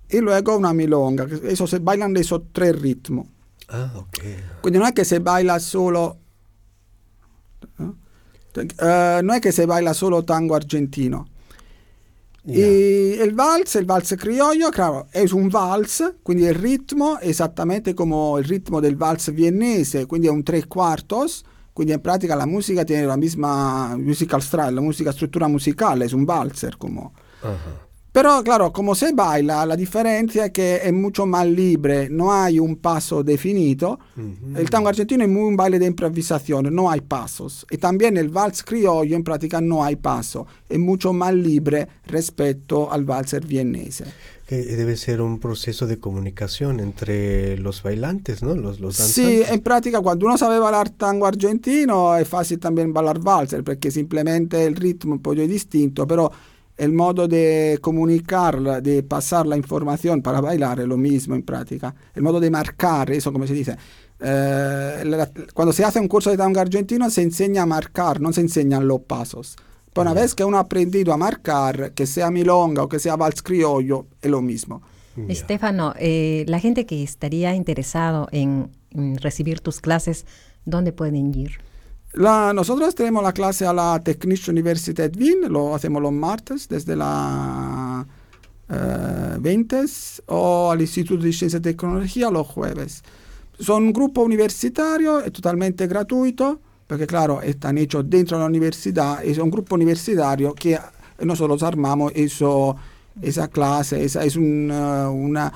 Y luego una milonga, eso se bailan de esos tres ritmos. Ah, ok. Quindi non è che se baila solo... eh, no è che se baila solo tango argentino. Ya. Y el vals, el vals criollo, claro, es un vals, quindi il ritmo è esattamente come il ritmo del vals viennese, quindi è un tre quartos, quindi in pratica la musica tiene la misma musical style, la musica struttura musicale, es un valser como. Ajá. Pero claro, como se baila, la diferencia es que es mucho más libre, no hay un paso definido. Ujú. El tango argentino es muy un baile de improvisación, no hay pasos. Y también el vals criollo en práctica no hay paso, es mucho más libre respecto al valser viennese. Que debe ser un proceso de comunicación entre los bailantes, ¿no? Los, los Sí, danzantes. en práctica cuando uno sabe bailar tango argentino es fácil también bailar valser porque simplemente el ritmo un poco distinto, pero el modo de comunicar, de pasar la información para bailar es lo mismo en práctica. El modo de marcar, eso como se dice. Eh, la- cuando se hace un curso de tango argentino se enseña a marcar, no se enseñan los pasos. Pero una vez que uno ha aprendido a marcar, que sea milonga o que sea vals criollo, es lo mismo. Ya. Estefano, eh, la gente que estaría interesado en, en recibir tus clases, ¿dónde pueden ir? La- nosotros tenemos la clase a la Technische Universität Wien, lo hacemos los martes desde la eh, 20 o al Instituto de Ciencia y Tecnología los jueves. Son un grupo universitario, es totalmente gratuito, porque claro, están hechos dentro de la universidad, es un grupo universitario que nosotros armamos eso, esa clase, esa es un, eh, una,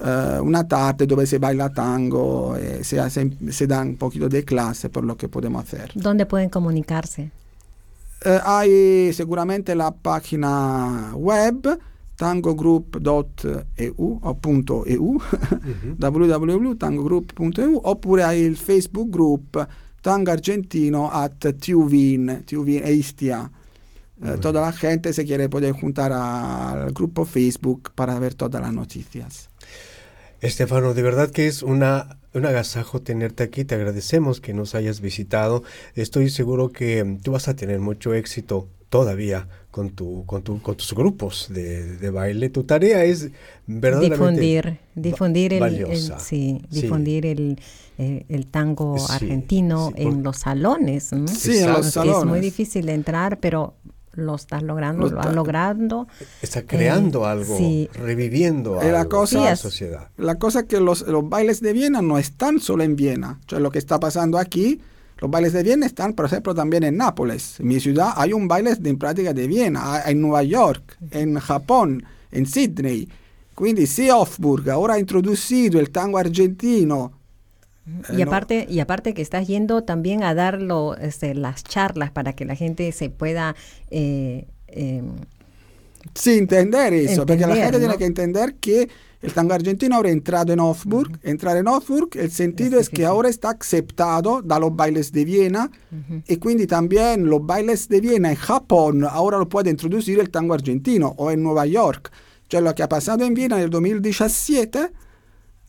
eh, una tarde dove se baila tango, eh, se, hace, se dan un poquito de clase por lo que podemos hacer. ¿Dónde pueden comunicarse? Eh, hay seguramente la página web tangogroup.eu o punto .eu www.tangogroup.eu oppure hai il Facebook group Tango Argentino at Tuvin, Tuvin e Istia. Eh, toda la gente se quiere puede juntar al grupo Facebook para ver todas las noticias. Estefano, de verdad que es una, un agasajo tenerte aquí. Te agradecemos que nos hayas visitado. Estoy seguro que tú vas a tener mucho éxito todavía con, tu, con, tu, con tus grupos de, de baile. Tu tarea es verdaderamente Difundir, difundir el, valiosa. sí, Sí. difundir el, eh, el tango Sí, argentino en los salones. ¿no? Sí, en los Aunque Es salones. muy difícil de entrar, pero lo estás logrando, Lo lo, está- han logrado. Está creando Eh, algo, sí. reviviendo Eh, la algo cosa- la Sí, es- sociedad. La cosa es que los, los bailes de Viena no están solo en Viena. O sea, lo que está pasando aquí, los bailes de Viena están, por ejemplo, también en Nápoles. En mi ciudad hay un baile de en práctica de Viena, hay- en Nueva York, en Japón, en Sydney. Quindi se Hofburg ora ha introducido il tango argentino Y aparte, y aparte que estás yendo también a dar este, las charlas para que la gente se pueda eh, em, Sí, entender eso, porque la gente tiene que entender que el tango argentino ahora ha entrado en Hofburg. Entrar en Hofburg, el sentido es, que ahora está aceptado da los bailes de Viena y quindi también los bailes de Viena en Japón ahora lo puede introducir el tango argentino o en Nueva York. Cioè lo que ha pasado en Viena en el 2017,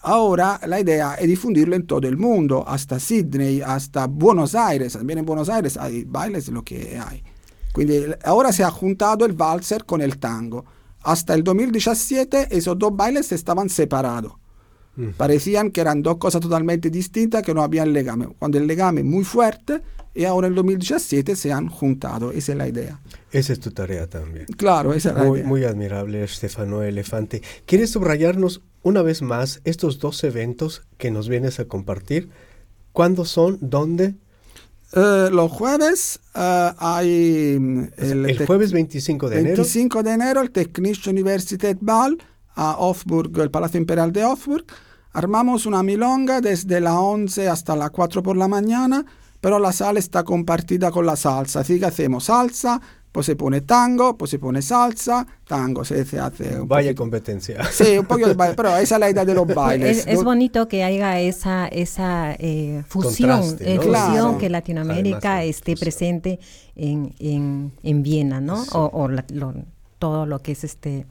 ahora la idea es difundirlo en todo el mundo, hasta Sydney, hasta Buenos Aires. También en Buenos Aires hay bailes lo que hay. Quindi ahora se ha juntado el valser con el tango. Hasta el 2017 esos dos bailes estaban separados. Mm. Parecían que eran dos cosas totalmente distintas, que no habían legame. Cuando el legame es muy fuerte, y ahora en el 2017 se han juntado. Esa es la idea. Esa es tu tarea también. Claro, esa es la muy, idea. Muy admirable, Stefano Elefante. ¿Quieres subrayarnos una vez más estos dos eventos que nos vienes a compartir? ¿Cuándo son? ¿Dónde? Uh, los jueves uh, hay... El, el jueves 25 de 25 enero. de enero el Technische Universität Ball a Hofburg, el Palacio Imperial de Hofburg. Armamos una milonga desde las 11 hasta las 4 por la mañana, pero la sala está compartida con la salsa. Así que hacemos salsa, pues se pone tango, pues se pone salsa, tango, se, se hace un Vaya poquito. competencia. Sí, un poquito de baile, pero esa es la idea de los bailes. Es, es bonito que haya esa, esa eh, fusión, eh, ¿no? fusión Claro. que Latinoamérica Además, esté fusión. presente en, en, en Viena, ¿no? O, o la- lo- todo lo que es este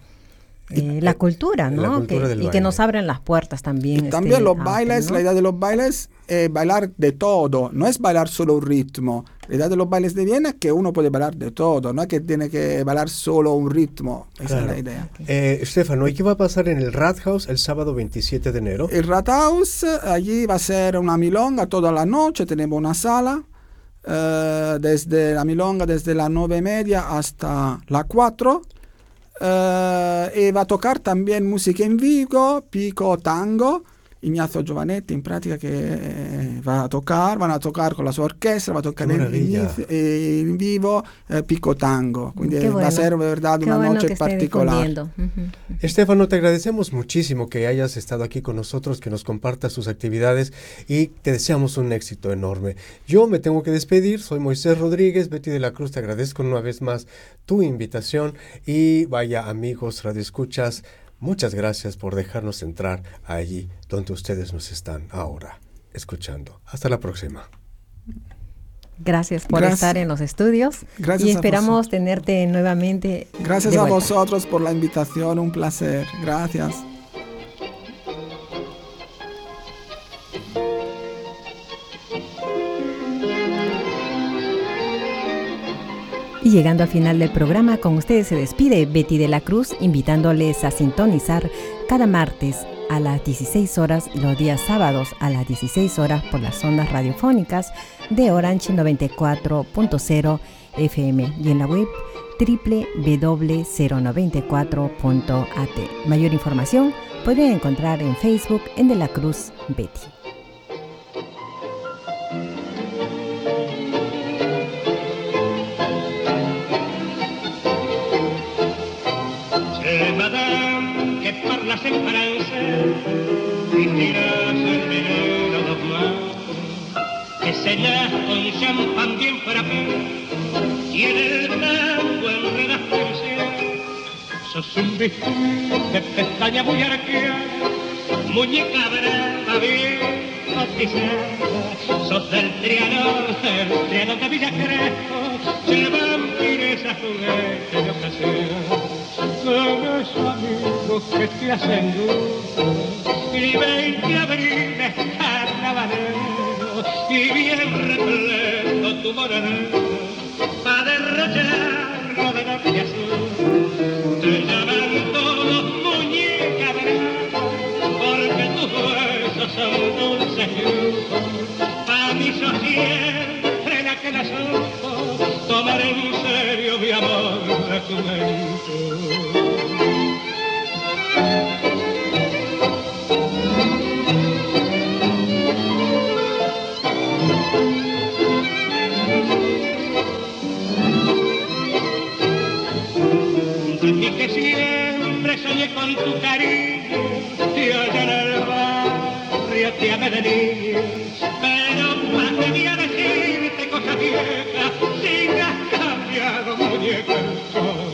eh, la cultura, la ¿no? cultura Que- del y que baile. nos abren las puertas también. Y este, también los bailes, ¿no? la idea de los bailes es bailar de todo, no es bailar solo un ritmo. La idea de los bailes de Viena es que uno puede bailar de todo, no es que tiene que bailar solo un ritmo. Esa Claro. es la idea. Eh, Stefano, ¿y qué va a pasar en el Rathaus el sábado 27 de enero? El Rathaus, allí va a ser una milonga toda la noche, tenemos una sala, eh, desde la milonga desde las nueve y media hasta las 4. Eh, y va a tocar también música en vivo, pico tango. Ignacio Giovanetti in pratica che eh, va a tocar, van a tocar con la sua orchestra, va a tocar Qué in, eh, in vivo eh, pico tango. Quindi Qué va bueno. a ser verdad Qué una bueno noche particular. Ujú. Estefano, te agradecemos muchísimo que hayas estado aquí con nosotros, que nos compartas tus actividades y te deseamos un éxito enorme. Yo me tengo que despedir, soy Moisés Rodríguez, Betty de la Cruz, te agradezco una vez más tu invitación y vaya amigos, radioescuchas, muchas gracias por dejarnos entrar allí donde ustedes nos están ahora escuchando. Hasta la próxima. Gracias por Gracias. estar en los estudios Gracias y esperamos tenerte nuevamente. Gracias de a vuelta. vosotros por la invitación, un placer. Gracias. Y llegando al final del programa, con ustedes se despide Betty de la Cruz, invitándoles a sintonizar cada martes a las 16 horas y los días sábados a las 16 horas por las ondas radiofónicas de Orange 94.0 FM y en la web www.094.at. Mayor información pueden encontrar en Facebook en De la Cruz Betty. El normal, que con champán bien el tango en pensión. Sos un bisturí de pestaña muy arqueada, muñeca brava bien sos del trianón, el trianón de Villa Crespo, se vampiresa juguete de ocasión esos amigos que te hacen dulce y 20 abriles carnavaleros y bien repleto tu moreno pa' derrocharlo de noche azul te llaman todos muñeca porque tus huesos son dulces y lujos pa' mí sos siempre la que la supo tomar en serio mi amor pero más debía decirte cosas viejas, sin моя, моя, моя,